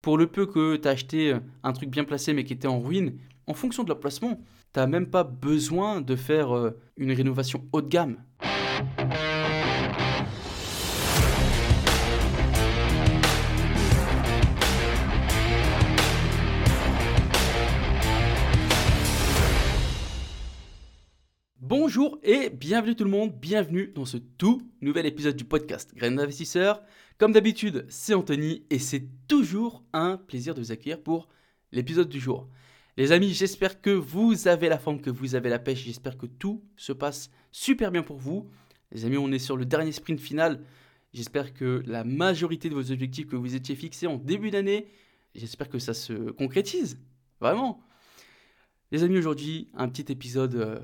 Pour le peu que tu as acheté un truc bien placé mais qui était en ruine, en fonction de l'emplacement, tu n'as même pas besoin de faire euh, une rénovation haut de gamme. Bonjour et bienvenue tout le monde, bienvenue dans ce tout nouvel épisode du podcast Graines d'investisseurs. Comme d'habitude, c'est Anthony et c'est toujours un plaisir de vous accueillir pour l'épisode du jour. Les amis, j'espère que vous avez la forme, que vous avez la pêche, j'espère que tout se passe super bien pour vous. Les amis, on est sur le dernier sprint final. J'espère que la majorité de vos objectifs que vous étiez fixés en début d'année, j'espère que ça se concrétise. Vraiment. Les amis, aujourd'hui, un petit épisode euh,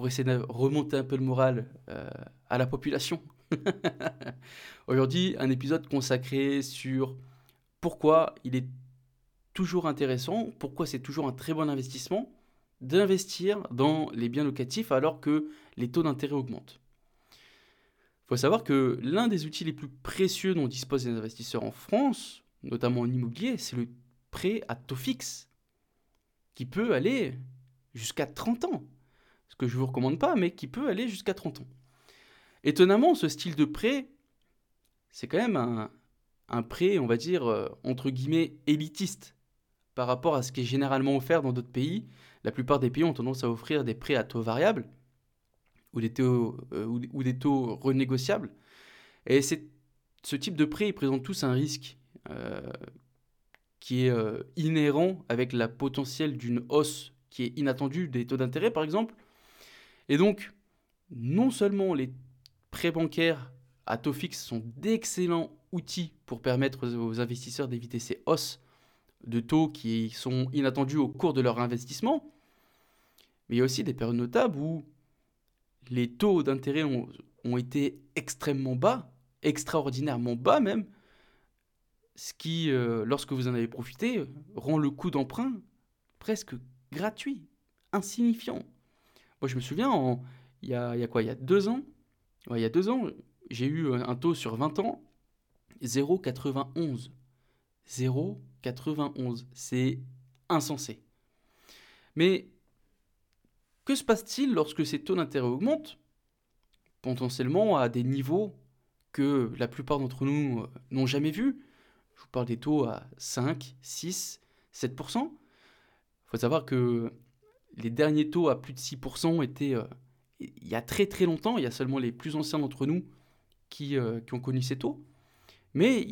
pour essayer de remonter un peu le moral euh, à la population. Aujourd'hui, un épisode consacré sur pourquoi il est toujours intéressant, pourquoi c'est toujours un très bon investissement d'investir dans les biens locatifs alors que les taux d'intérêt augmentent. Il faut savoir que l'un des outils les plus précieux dont disposent les investisseurs en France, notamment en immobilier, c'est le prêt à taux fixe, qui peut aller jusqu'à 30 ans que je vous recommande pas, mais qui peut aller jusqu'à 30 ans. Étonnamment, ce style de prêt, c'est quand même un, prêt, on va dire, euh, entre guillemets, élitiste par rapport à ce qui est généralement offert dans d'autres pays. La plupart des pays ont tendance à offrir des prêts à taux variables ou des taux, euh, ou, des taux renégociables. Et ce type de prêt, ils présentent tous un risque euh, qui est inhérent avec la potentielle d'une hausse qui est inattendue des taux d'intérêt, par exemple, et donc, non seulement les prêts bancaires à taux fixe sont d'excellents outils pour permettre aux investisseurs d'éviter ces hausses de taux qui sont inattendues au cours de leur investissement, mais il y a aussi des périodes notables où les taux d'intérêt ont, été extrêmement bas, extraordinairement bas même, ce qui, euh, lorsque vous en avez profité, rend le coût d'emprunt presque gratuit, insignifiant. Moi, je me souviens, il, y a, quoi Il y a deux ans? Il y a deux ans, j'ai eu un taux sur 20 ans, 0,91. 0,91. C'est insensé. Mais que se passe-t-il lorsque ces taux d'intérêt augmentent? Potentiellement à des niveaux que la plupart d'entre nous euh, n'ont jamais vus Je vous parle des taux à 5, 6, 7%. Il faut savoir que les derniers taux à plus de 6% étaient euh, il y a très très longtemps, il y a seulement les plus anciens d'entre nous qui, euh, ont connu ces taux, mais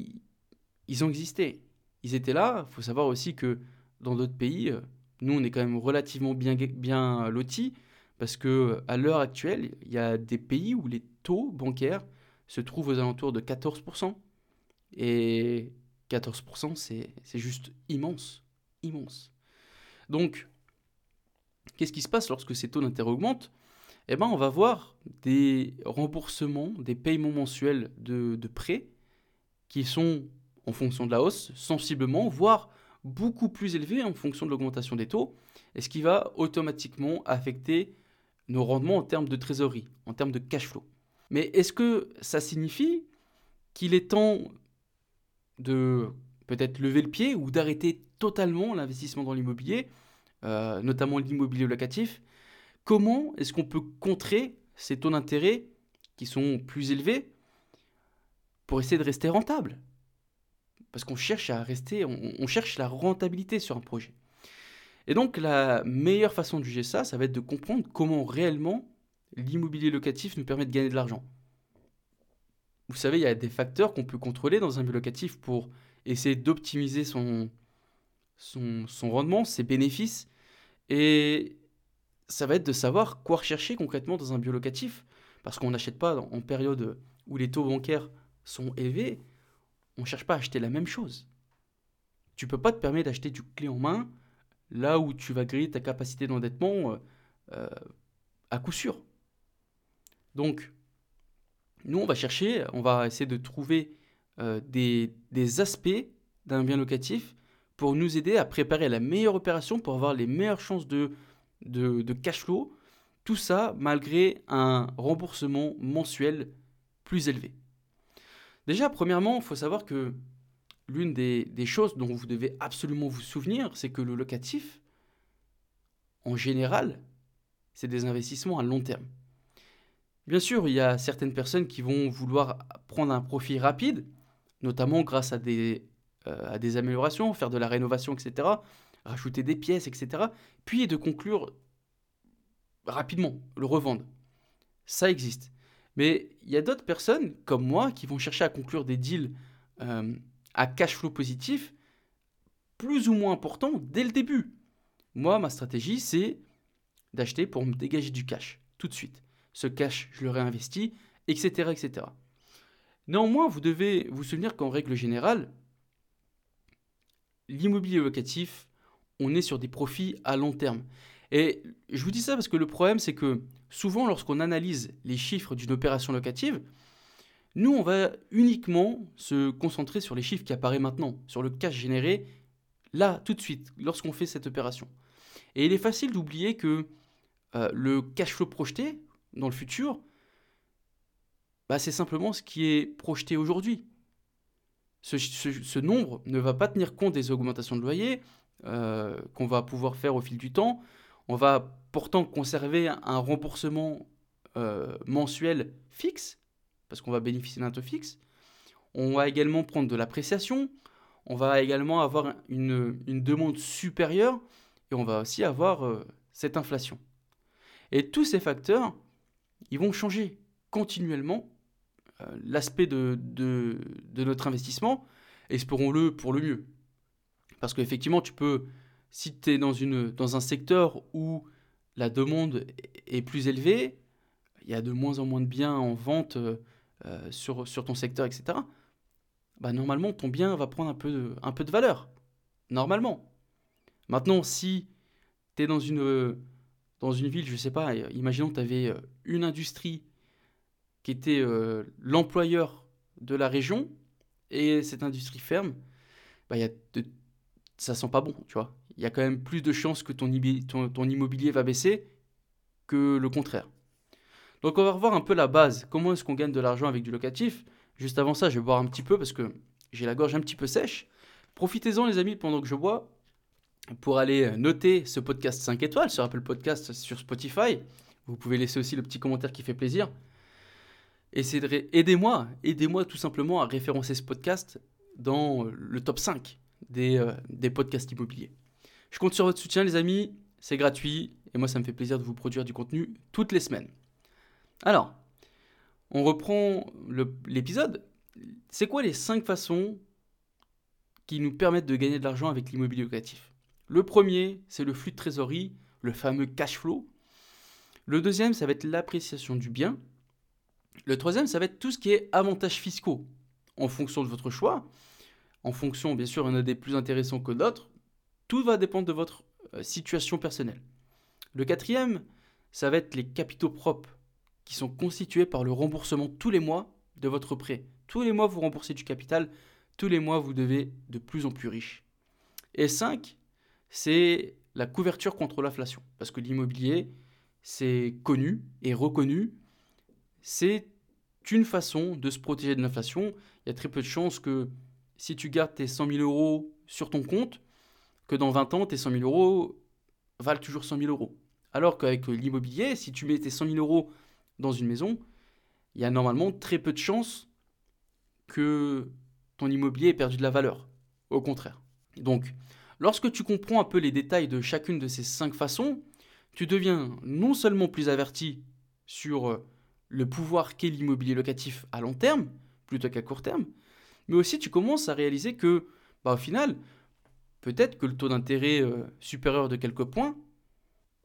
ils ont existé. Ils étaient là, il faut savoir aussi que dans d'autres pays, euh, nous on est quand même relativement bien, lotis, parce que à l'heure actuelle, il y a des pays où les taux bancaires se trouvent aux alentours de 14%. Et 14%, c'est juste immense. Immense. Donc, Qu'est-ce qui se passe lorsque ces taux d'intérêt augmentent? Eh bien, on va voir des remboursements, des paiements mensuels de, prêts qui sont, en fonction de la hausse, sensiblement, voire beaucoup plus élevés en fonction de l'augmentation des taux, et ce qui va automatiquement affecter nos rendements en termes de trésorerie, en termes de cash flow. Mais est-ce que ça signifie qu'il est temps de peut-être lever le pied ou d'arrêter totalement l'investissement dans l'immobilier euh, notamment l'immobilier locatif, comment est-ce qu'on peut contrer ces taux d'intérêt qui sont plus élevés pour essayer de rester rentable? Parce qu'on cherche à rester, on, cherche la rentabilité sur un projet. Et donc la meilleure façon de juger ça, ça va être de comprendre comment réellement l'immobilier locatif nous permet de gagner de l'argent. Vous savez, il y a des facteurs qu'on peut contrôler dans un bien locatif pour essayer d'optimiser son, son, rendement, ses bénéfices. Et ça va être de savoir quoi rechercher concrètement dans un biolocatif. Parce qu'on n'achète pas en période où les taux bancaires sont élevés, on ne cherche pas à acheter la même chose. Tu peux pas te permettre d'acheter du clé en main là où tu vas griller ta capacité d'endettement euh, euh, à coup sûr. Donc, nous, on va chercher, on va essayer de trouver euh, des aspects d'un bien locatif pour nous aider à préparer la meilleure opération pour avoir les meilleures chances de, de, cash flow. Tout ça malgré un remboursement mensuel plus élevé. Déjà, premièrement, il faut savoir que l'une des, des choses dont vous devez absolument vous souvenir, c'est que le locatif, en général, c'est des investissements à long terme. Bien sûr, il y a certaines personnes qui vont vouloir prendre un profit rapide, notamment grâce à des, euh, à des améliorations, faire de la rénovation, etc., rajouter des pièces, etc., puis de conclure rapidement, le revendre. Ça existe. Mais il y a d'autres personnes, comme moi, qui vont chercher à conclure des deals euh, à cash flow positif, plus ou moins importants dès le début. Moi, ma stratégie, c'est d'acheter pour me dégager du cash, tout de suite. Ce cash, je le réinvestis, etc. etc. Néanmoins, vous devez vous souvenir qu'en règle générale, l'immobilier locatif, on est sur des profits à long terme. Et je vous dis ça parce que le problème, c'est que souvent, lorsqu'on analyse les chiffres d'une opération locative, nous, on va uniquement se concentrer sur les chiffres qui apparaissent maintenant, sur le cash généré, là, tout de suite, lorsqu'on fait cette opération. Et il est facile d'oublier que euh, le cash flow projeté dans le futur, bah, c'est simplement ce qui est projeté aujourd'hui. Ce, nombre ne va pas tenir compte des augmentations de loyer euh, qu'on va pouvoir faire au fil du temps. On va pourtant conserver un remboursement euh, mensuel fixe, parce qu'on va bénéficier d'un taux fixe. On va également prendre de l'appréciation. On va également avoir une, demande supérieure et on va aussi avoir euh, cette inflation. Et tous ces facteurs, ils vont changer continuellement l'aspect de, de, notre investissement, espérons-le pour le mieux. Parce qu'effectivement, tu peux, si tu es dans, une, dans un secteur où la demande est plus élevée, il y a de moins en moins de biens en vente euh, sur, sur ton secteur, etc. Bah, normalement, ton bien va prendre un peu de, un peu de valeur. Normalement. Maintenant, si tu es dans une, dans une ville, je sais pas, imaginons que tu avais euh, une industrie qui était euh, l'employeur de la région et cette industrie ferme, bah, y a ça sent pas bon, tu vois. Il y a quand même plus de chances que ton, ton, immobilier va baisser que le contraire. Donc on va revoir un peu la base. Comment est-ce qu'on gagne de l'argent avec du locatif? Juste avant ça, je vais boire un petit peu parce que j'ai la gorge un petit peu sèche. Profitez-en les amis pendant que je bois pour aller noter ce podcast 5 étoiles sur Apple Podcast sur Spotify. Vous pouvez laisser aussi le petit commentaire qui fait plaisir. Aidez-moi, aidez-moi tout simplement à référencer ce podcast dans le top 5 des, euh, des podcasts immobiliers. Je compte sur votre soutien les amis, c'est gratuit et moi ça me fait plaisir de vous produire du contenu toutes les semaines. Alors, on reprend l'épisode. C'est quoi les 5 façons qui nous permettent de gagner de l'argent avec l'immobilier locatif? Le premier, c'est le flux de trésorerie, le fameux cash flow. Le deuxième, ça va être l'appréciation du bien. Le troisième, ça va être tout ce qui est avantages fiscaux en fonction de votre choix. En fonction, bien sûr, il y en a des plus intéressants que d'autres. Tout va dépendre de votre euh, situation personnelle. Le quatrième, ça va être les capitaux propres qui sont constitués par le remboursement tous les mois de votre prêt. Tous les mois, vous remboursez du capital. Tous les mois, vous devez de plus en plus riche. Et 5, c'est la couverture contre l'inflation. Parce que l'immobilier, c'est connu et reconnu c'est une façon de se protéger de l'inflation. Il y a très peu de chances que si tu gardes tes 100 000 euros sur ton compte, que dans 20 ans, tes 100 000 euros valent toujours 100 000 euros. Alors qu'avec l'immobilier, si tu mets tes 100 000 euros dans une maison, il y a normalement très peu de chances que ton immobilier ait perdu de la valeur. Au contraire. Donc, lorsque tu comprends un peu les détails de chacune de ces cinq façons, tu deviens non seulement plus averti sur le pouvoir qu'est l'immobilier locatif à long terme plutôt qu'à court terme, mais aussi tu commences à réaliser que, bah, au final, peut-être que le taux d'intérêt euh, supérieur de quelques points,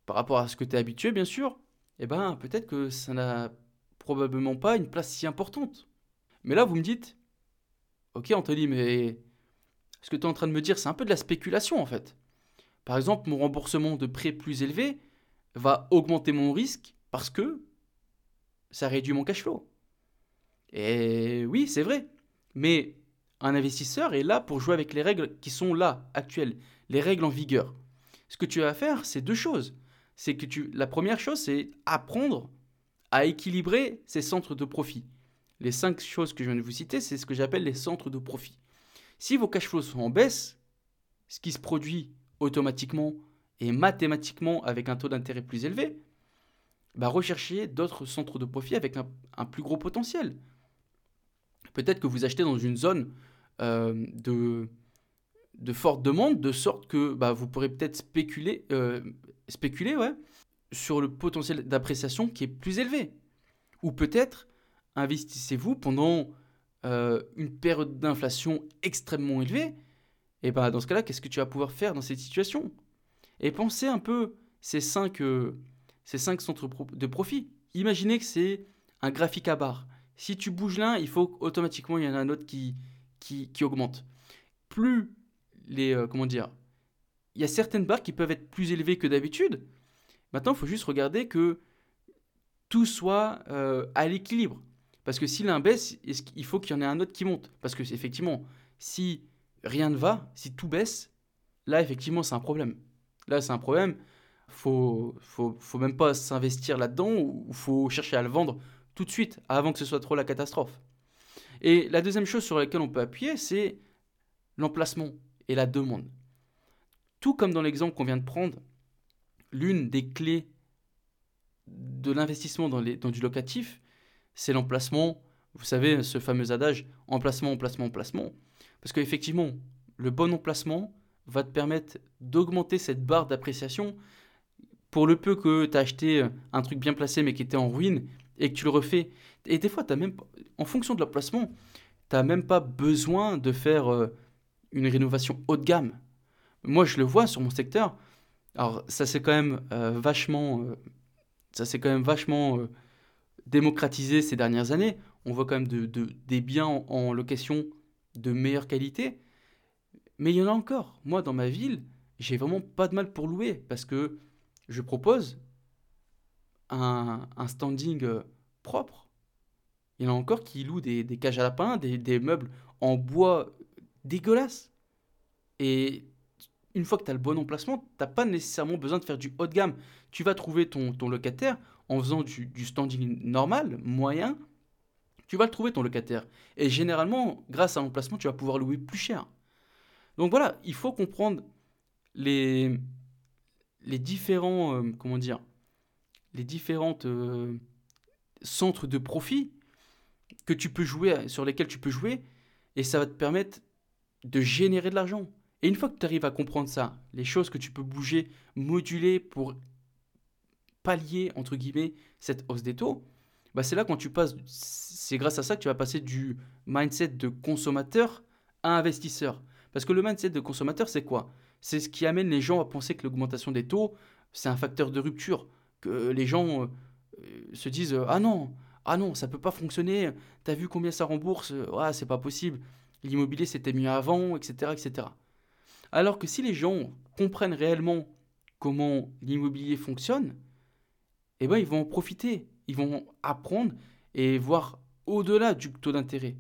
par rapport à ce que tu es habitué, bien sûr, eh ben, peut-être que ça n'a probablement pas une place si importante. Mais là, vous me dites, ok Anthony, mais ce que tu es en train de me dire, c'est un peu de la spéculation en fait. Par exemple, mon remboursement de prêt plus élevé va augmenter mon risque parce que ça réduit mon cash flow. Et oui, c'est vrai. Mais un investisseur est là pour jouer avec les règles qui sont là, actuelles, les règles en vigueur. Ce que tu vas faire, c'est deux choses. C'est que la première chose, c'est apprendre à équilibrer ces centres de profit. Les cinq choses que je viens de vous citer, c'est ce que j'appelle les centres de profit. Si vos cash flows sont en baisse, ce qui se produit automatiquement et mathématiquement avec un taux d'intérêt plus élevé, bah recherchez d'autres centres de profit avec un, plus gros potentiel. Peut-être que vous achetez dans une zone euh, de, forte demande, de sorte que bah, vous pourrez peut-être spéculer, euh, sur le potentiel d'appréciation qui est plus élevé. Ou peut-être investissez-vous pendant euh, une période d'inflation extrêmement élevée. Et bah, dans ce cas-là, qu'est-ce que tu vas pouvoir faire dans cette situation? Et pensez un peu ces cinq, euh, ces cinq centres de profit. Imaginez que c'est un graphique à barre. Si tu bouges l'un, il faut automatiquement il y en a un autre qui, qui, qui augmente. Plus les euh, comment dire, il y a certaines barres qui peuvent être plus élevées que d'habitude. Maintenant, il faut juste regarder que tout soit euh, à l'équilibre. Parce que si l'un baisse, il faut qu'il y en ait un autre qui monte? Parce que effectivement, si rien ne va, si tout baisse, là effectivement c'est un problème. Là c'est un problème. Faut, faut, faut même pas s'investir là-dedans ou faut chercher à le vendre tout de suite avant que ce soit trop la catastrophe. Et la deuxième chose sur laquelle on peut appuyer, c'est l'emplacement et la demande. Tout comme dans l'exemple qu'on vient de prendre, l'une des clés de l'investissement dans, dans, du locatif, c'est l'emplacement. Vous savez, ce fameux adage, emplacement, emplacement, emplacement. Parce qu'effectivement, le bon emplacement va te permettre d'augmenter cette barre d'appréciation. Pour le peu que tu as acheté un truc bien placé mais qui était en ruine et que tu le refais. Et des fois, as même, en fonction de l'emplacement, tu n'as même pas besoin de faire euh, une rénovation haut de gamme. Moi, je le vois sur mon secteur. Alors, ça c'est quand même euh, vachement, euh, ça quand même vachement euh, démocratisé ces dernières années. On voit quand même de, des biens en, location de meilleure qualité. Mais il y en a encore. Moi, dans ma ville, j'ai vraiment pas de mal pour louer parce que je propose un, standing propre. Il y en a encore qui louent des, cages à lapins, des, meubles en bois dégueulasses. Et une fois que tu as le bon emplacement, tu pas nécessairement besoin de faire du haut de gamme. Tu vas trouver ton, ton locataire en faisant du, standing normal, moyen. Tu vas le trouver ton locataire. Et généralement, grâce à l'emplacement, tu vas pouvoir louer plus cher. Donc voilà, il faut comprendre les, les différents, euh, comment dire, les différentes euh, centres de profit que tu peux jouer, sur lesquels tu peux jouer, et ça va te permettre de générer de l'argent. Et une fois que tu arrives à comprendre ça, les choses que tu peux bouger, moduler pour pallier, entre guillemets, cette hausse des taux, bah c'est là quand tu passes, c'est grâce à ça que tu vas passer du mindset de consommateur à investisseur. Parce que le mindset de consommateur, c'est quoi? C'est ce qui amène les gens à penser que l'augmentation des taux, c'est un facteur de rupture. Que les gens euh, se disent Ah non, ah non, ça peut pas fonctionner, t'as vu combien ça rembourse Ah, c'est pas possible, l'immobilier c'était mieux avant, etc., etc. Alors que si les gens comprennent réellement comment l'immobilier fonctionne, eh ben ils vont en profiter, ils vont apprendre et voir au-delà du taux d'intérêt.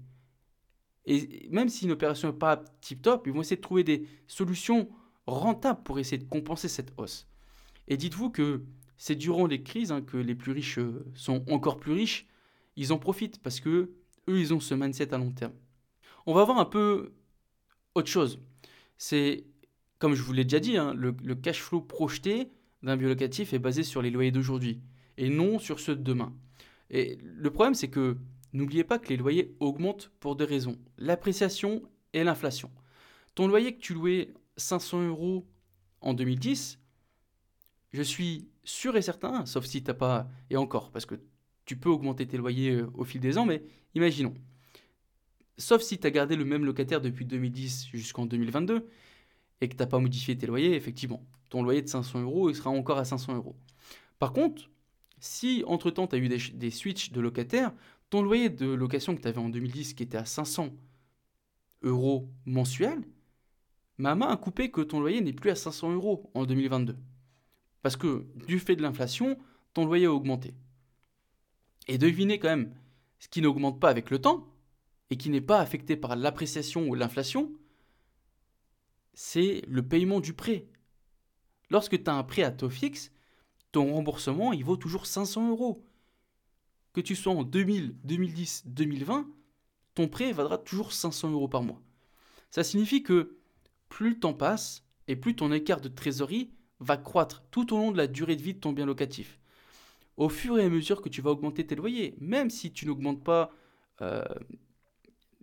Et même si une opération n'est pas tip-top, ils vont essayer de trouver des solutions rentables pour essayer de compenser cette hausse. Et dites-vous que c'est durant les crises hein, que les plus riches euh, sont encore plus riches. Ils en profitent parce que eux, ils ont ce mindset à long terme. On va voir un peu autre chose c'est, comme je vous l'ai déjà dit, hein, le, cash flow projeté d'un biolocatif est basé sur les loyers d'aujourd'hui et non sur ceux de demain. Et le problème, c'est que n'oubliez pas que les loyers augmentent pour deux raisons l'appréciation et l'inflation. Ton loyer que tu louais 500 euros en 2010, je suis sûr et certain, sauf si tu n'as pas. Et encore, parce que tu peux augmenter tes loyers euh, au fil des ans, mais imaginons. Sauf si tu as gardé le même locataire depuis 2010 jusqu'en 2022 et que tu n'as pas modifié tes loyers, effectivement, ton loyer de 500 euros, il sera encore à 500 euros. Par contre, si entre-temps tu as eu des, des switches de locataires, ton loyer de location que tu avais en 2010 qui était à 500 euros mensuels, ma main a coupé que ton loyer n'est plus à 500 euros en 2022. Parce que du fait de l'inflation, ton loyer a augmenté. Et devinez quand même, ce qui n'augmente pas avec le temps, et qui n'est pas affecté par l'appréciation ou l'inflation, c'est le paiement du prêt. Lorsque tu as un prêt à taux fixe, ton remboursement, il vaut toujours 500 euros. Que tu sois en 2000, 2010, 2020, ton prêt vaudra toujours 500 euros par mois. Ça signifie que plus le temps passe et plus ton écart de trésorerie va croître tout au long de la durée de vie de ton bien locatif. Au fur et à mesure que tu vas augmenter tes loyers, même si tu n'augmentes pas, euh,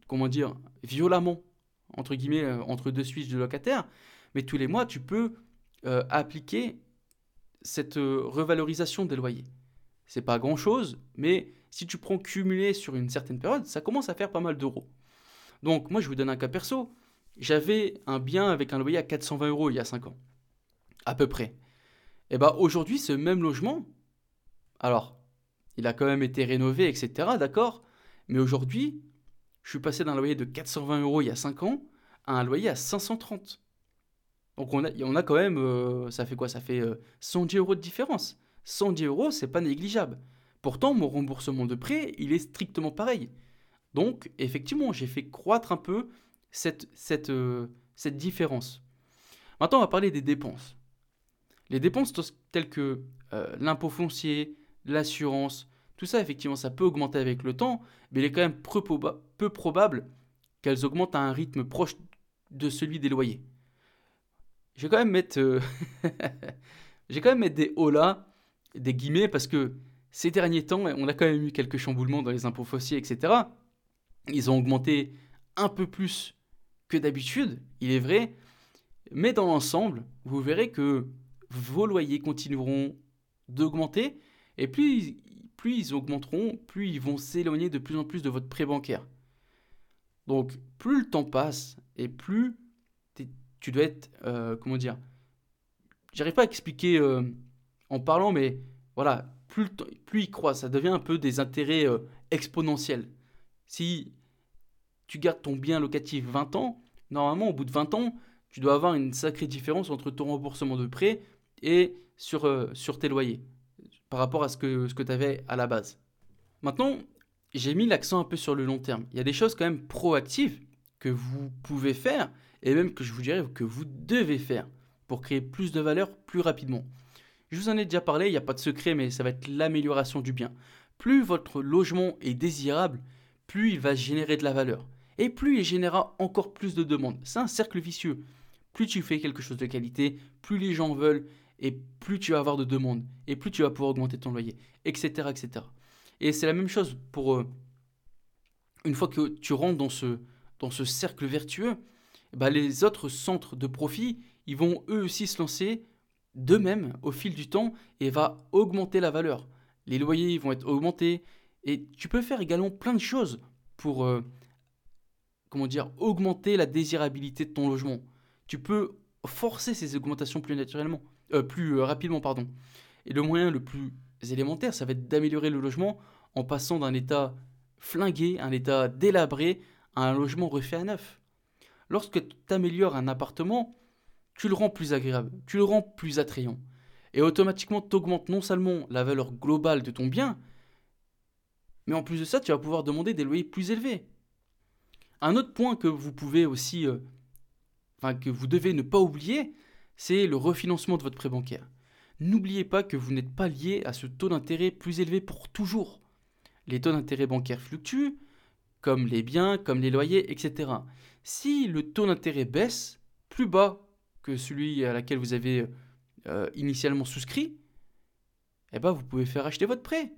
comment dire, violemment, entre guillemets, euh, entre deux switches de locataires, mais tous les mois, tu peux euh, appliquer cette revalorisation des loyers. C'est pas grand chose, mais si tu prends cumulé sur une certaine période, ça commence à faire pas mal d'euros. Donc, moi, je vous donne un cas perso. J'avais un bien avec un loyer à 420 euros il y a 5 ans, à peu près. Et bien aujourd'hui, ce même logement, alors, il a quand même été rénové, etc., d'accord Mais aujourd'hui, je suis passé d'un loyer de 420 euros il y a 5 ans à un loyer à 530. Donc on a, on a quand même, euh, ça fait quoi? Ça fait 110 euh, euros de différence. 110 euros, c'est pas négligeable. Pourtant, mon remboursement de prêt, il est strictement pareil. Donc, effectivement, j'ai fait croître un peu euh, cette différence. Maintenant, on va parler des dépenses. Les dépenses telles que euh, l'impôt foncier, l'assurance, tout ça, effectivement, ça peut augmenter avec le temps, mais il est quand même peu, probable qu'elles augmentent à un rythme proche de celui des loyers. Je vais quand même mettre, euh, quand même mettre des hauts là, des guillemets, parce que ces derniers temps, on a quand même eu quelques chamboulements dans les impôts fonciers, etc. Ils ont augmenté un peu plus que d'habitude, il est vrai, mais dans l'ensemble, vous verrez que vos loyers continueront d'augmenter, et plus, ils augmenteront, plus ils vont s'éloigner de plus en plus de votre prêt bancaire. Donc, plus le temps passe, et plus tu dois être, euh, comment dire, j'arrive pas à expliquer euh, en parlant, mais voilà, plus, plus il croît, ça devient un peu des intérêts euh, exponentiels. Si tu gardes ton bien locatif 20 ans, normalement, au bout de 20 ans, tu dois avoir une sacrée différence entre ton remboursement de prêt et sur, euh, tes loyers, par rapport à ce que, ce que tu avais à la base. Maintenant, j'ai mis l'accent un peu sur le long terme. Il y a des choses quand même proactives que vous pouvez faire, et même que je vous dirais que vous devez faire, pour créer plus de valeur plus rapidement. Je vous en ai déjà parlé, il n'y a pas de secret, mais ça va être l'amélioration du bien. Plus votre logement est désirable, plus il va générer de la valeur et plus il générera encore plus de demandes. C'est un cercle vicieux. Plus tu fais quelque chose de qualité, plus les gens veulent, et plus tu vas avoir de demandes, et plus tu vas pouvoir augmenter ton loyer, etc. etc. Et c'est la même chose pour... Euh, une fois que tu rentres dans ce, cercle vertueux, bah les autres centres de profit, ils vont eux aussi se lancer d'eux-mêmes au fil du temps et va augmenter la valeur. Les loyers vont être augmentés et tu peux faire également plein de choses pour euh, comment dire, augmenter la désirabilité de ton logement. Tu peux forcer ces augmentations plus naturellement, euh, plus euh, rapidement, pardon. Et le moyen le plus élémentaire, ça va être d'améliorer le logement en passant d'un état flingué, un état délabré, à un logement refait à neuf. Lorsque tu améliores un appartement, tu le rends plus agréable, tu le rends plus attrayant. Et automatiquement, tu augmentes non seulement la valeur globale de ton bien, mais en plus de ça, tu vas pouvoir demander des loyers plus élevés. Un autre point que vous pouvez aussi, euh, enfin que vous devez ne pas oublier, c'est le refinancement de votre prêt bancaire. N'oubliez pas que vous n'êtes pas lié à ce taux d'intérêt plus élevé pour toujours. Les taux d'intérêt bancaires fluctuent, comme les biens, comme les loyers, etc. Si le taux d'intérêt baisse plus bas que celui à laquelle vous avez euh, initialement souscrit, eh ben vous pouvez faire acheter votre prêt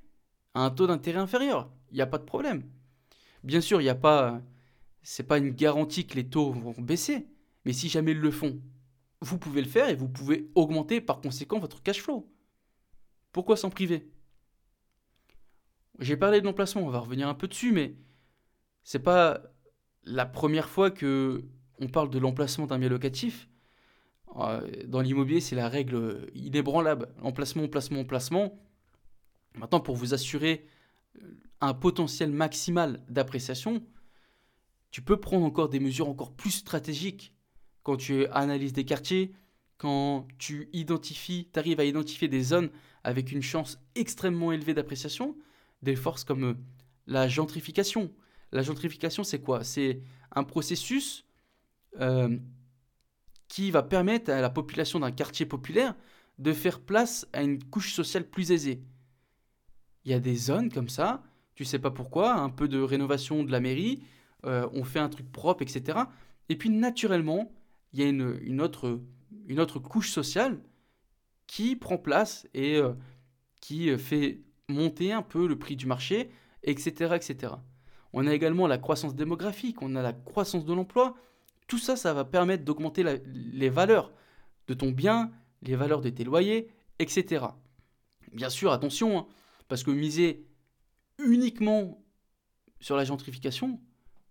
à un taux d'intérêt inférieur. Il n'y a pas de problème. Bien sûr, il n'y a pas c'est pas une garantie que les taux vont baisser, mais si jamais ils le font, vous pouvez le faire et vous pouvez augmenter par conséquent votre cash flow. Pourquoi s'en priver? J'ai parlé de l'emplacement, on va revenir un peu dessus, mais c'est pas la première fois que on parle de l'emplacement d'un bien locatif. Euh, dans l'immobilier, c'est la règle inébranlable. Emplacement, emplacement, emplacement. Maintenant, pour vous assurer un potentiel maximal d'appréciation, tu peux prendre encore des mesures encore plus stratégiques quand tu analyses des quartiers, quand tu identifies, tu arrives à identifier des zones avec une chance extrêmement élevée d'appréciation, des forces comme euh, la gentrification. La gentrification, c'est quoi? C'est un processus euh, qui va permettre à la population d'un quartier populaire de faire place à une couche sociale plus aisée. Il y a des zones comme ça, tu sais pas pourquoi, un peu de rénovation de la mairie, euh, on fait un truc propre, etc. Et puis naturellement, il y a une, autre, couche sociale qui prend place et euh, qui euh, fait monter un peu le prix du marché, etc., etc. On a également la croissance démographique, on a la croissance de l'emploi. Tout ça, ça va permettre d'augmenter les valeurs de ton bien, les valeurs de tes loyers, etc. Bien sûr, attention, hein, parce que miser uniquement sur la gentrification,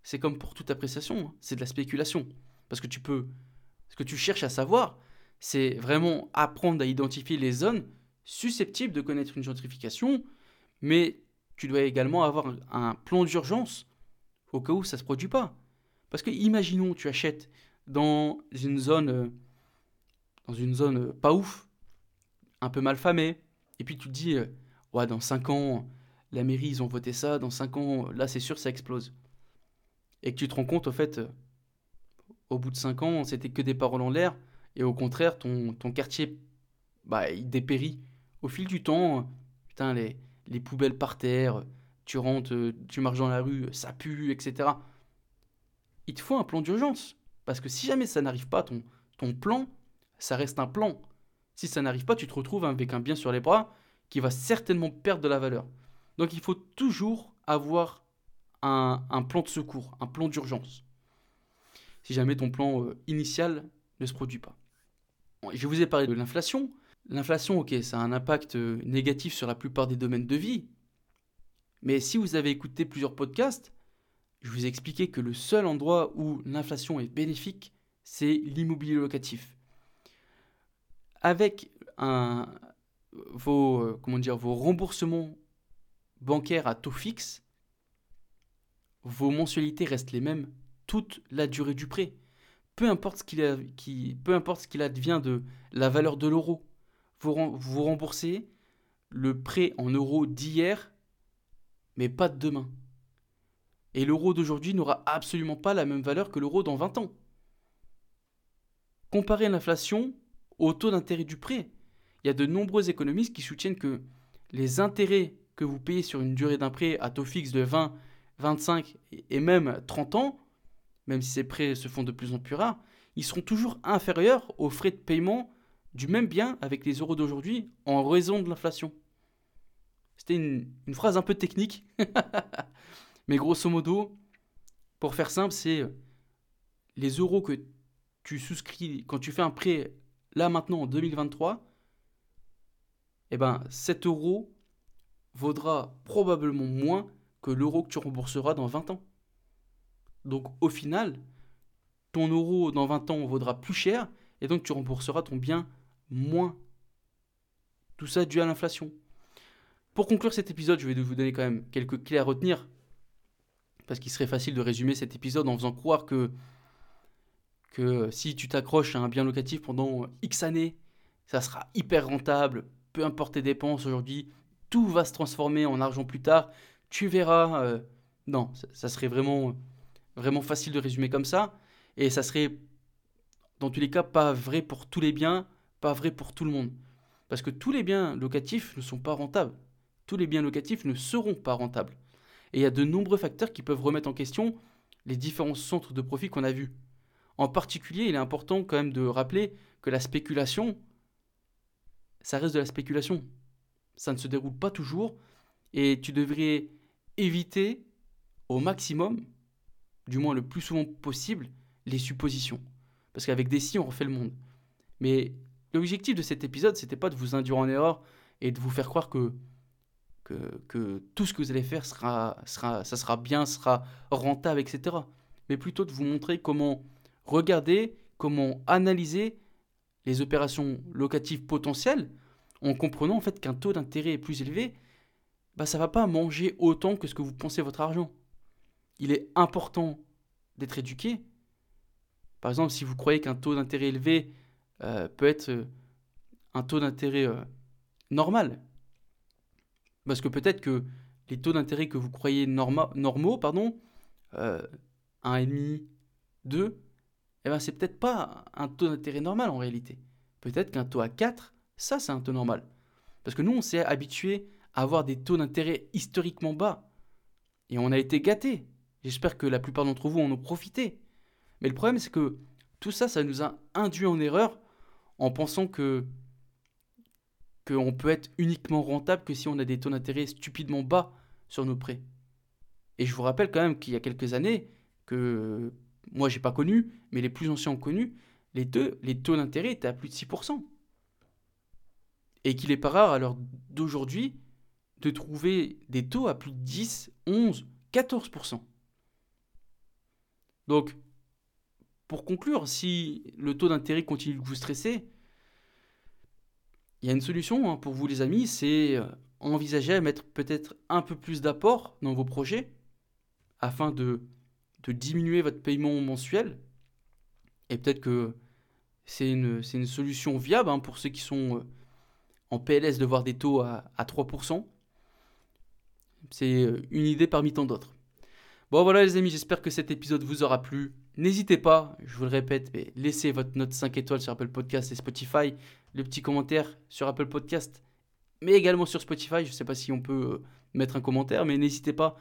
c'est comme pour toute appréciation, hein, c'est de la spéculation. Parce que tu peux, ce que tu cherches à savoir, c'est vraiment apprendre à identifier les zones susceptibles de connaître une gentrification, mais tu dois également avoir un plan d'urgence au cas où ça ne se produit pas. Parce que imaginons tu achètes dans une zone euh, dans une zone euh, pas ouf, un peu mal famée, et puis tu te dis euh, ouais dans 5 ans la mairie ils ont voté ça, dans 5 ans là c'est sûr ça explose. Et que tu te rends compte au fait au bout de 5 ans c'était que des paroles en l'air et au contraire, ton, ton quartier, bah, il dépérit. Au fil du temps, putain, les, les poubelles par terre, tu rentres, tu marches dans la rue, ça pue, etc. Il te faut un plan d'urgence. Parce que si jamais ça n'arrive pas, ton, ton plan, ça reste un plan. Si ça n'arrive pas, tu te retrouves avec un bien sur les bras qui va certainement perdre de la valeur. Donc il faut toujours avoir un, plan de secours, un plan d'urgence. Si jamais ton plan euh, initial ne se produit pas. Je vous ai parlé de l'inflation. L'inflation, ok, ça a un impact euh, négatif sur la plupart des domaines de vie. Mais si vous avez écouté plusieurs podcasts, je vous ai expliqué que le seul endroit où l'inflation est bénéfique, c'est l'immobilier locatif. Avec vos, euh, comment dire, vos remboursements bancaires à taux fixe, vos mensualités restent les mêmes toute la durée du prêt peu importe ce qu'il qui, peu advient de la valeur de l'euro, vous, vous remboursez le prêt en euros d'hier, mais pas de demain. Et l'euro d'aujourd'hui n'aura absolument pas la même valeur que l'euro dans 20 ans. Comparez l'inflation au taux d'intérêt du prêt. Il y a de nombreux économistes qui soutiennent que les intérêts que vous payez sur une durée d'un prêt à taux fixe de 20, 25 et même 30 ans même si ces prêts se font de plus en plus rares, ils seront toujours inférieurs aux frais de paiement du même bien avec les euros d'aujourd'hui en raison de l'inflation. C'était une, phrase un peu technique, mais grosso modo, pour faire simple, c'est les euros que tu souscris quand tu fais un prêt là maintenant en 2023, eh ben 7 euros vaudra probablement moins que l'euro que tu rembourseras dans 20 ans. Donc au final, ton euro dans 20 ans vaudra plus cher et donc tu rembourseras ton bien moins. Tout ça dû à l'inflation. Pour conclure cet épisode, je vais vous donner quand même quelques clés à retenir. Parce qu'il serait facile de résumer cet épisode en faisant croire que, que si tu t'accroches à un bien locatif pendant X années, ça sera hyper rentable, peu importe tes dépenses aujourd'hui, tout va se transformer en argent plus tard. Tu verras. Euh, non, ça serait vraiment vraiment facile de résumer comme ça. Et ça serait, dans tous les cas, pas vrai pour tous les biens, pas vrai pour tout le monde. Parce que tous les biens locatifs ne sont pas rentables. Tous les biens locatifs ne seront pas rentables. Et il y a de nombreux facteurs qui peuvent remettre en question les différents centres de profit qu'on a vus. En particulier, il est important quand même de rappeler que la spéculation, ça reste de la spéculation. Ça ne se déroule pas toujours et tu devrais éviter au maximum du moins le plus souvent possible, les suppositions. Parce qu'avec des si, on refait le monde. Mais l'objectif de cet épisode, c'était pas de vous induire en erreur et de vous faire croire que, que, tout ce que vous allez faire sera, sera, ça sera bien, sera rentable, etc. Mais plutôt de vous montrer comment regarder, comment analyser les opérations locatives potentielles en comprenant en fait qu'un taux d'intérêt est plus élevé, bah ça va pas manger autant que ce que vous pensez votre argent il est important d'être éduqué. Par exemple, si vous croyez qu'un taux d'intérêt élevé euh, peut être euh, un taux d'intérêt euh, normal, parce que peut-être que les taux d'intérêt que vous croyez normaux, pardon, 1,5, 2, eh ben c'est peut-être pas un taux d'intérêt normal en réalité. Peut-être qu'un taux à 4, ça c'est un taux normal. Parce que nous, on s'est habitué avoir des taux d'intérêt historiquement bas. Et on a été gâtés. J'espère que la plupart d'entre vous en ont profité. Mais le problème, c'est que tout ça, ça nous a induit en erreur en pensant que qu'on peut être uniquement rentable que si on a des taux d'intérêt stupidement bas sur nos prêts. Et je vous rappelle quand même qu'il y a quelques années, que moi j'ai pas connu, mais les plus anciens ont connu, les, deux, les taux d'intérêt étaient à plus de 6%. Et qu'il est pas rare à l'heure d'aujourd'hui de trouver des taux à plus de 10, 11, 14%. Donc, pour conclure, si le taux d'intérêt continue de vous stresser, il y a une solution hein, pour vous les amis, c'est euh, envisager à mettre peut-être un peu plus d'apport dans vos projets afin de, de diminuer votre paiement mensuel. Et peut-être que c'est une, une, solution viable hein, pour ceux qui sont euh, en PLS de voir des taux à, à 3%. C'est euh, une idée parmi tant d'autres. Bon voilà les amis, j'espère que cet épisode vous aura plu. N'hésitez pas, je vous le répète, laissez votre note 5 étoiles sur Apple Podcast et Spotify, le petit commentaire sur Apple Podcast, mais également sur Spotify. Je ne sais pas si on peut euh, mettre un commentaire, mais n'hésitez pas.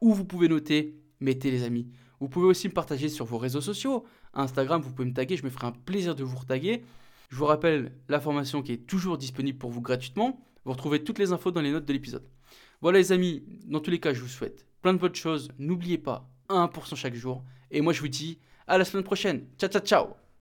Où vous pouvez noter, mettez les amis. Vous pouvez aussi me partager sur vos réseaux sociaux. Instagram, vous pouvez me taguer, je me ferai un plaisir de vous retaguer. Je vous rappelle la formation qui est toujours disponible pour vous gratuitement. Vous retrouvez toutes les infos dans les notes de l'épisode. Voilà les amis, dans tous les cas, je vous souhaite plein de bonnes choses. N'oubliez pas, 1% chaque jour. Et moi, je vous dis à la semaine prochaine. Ciao, ciao, ciao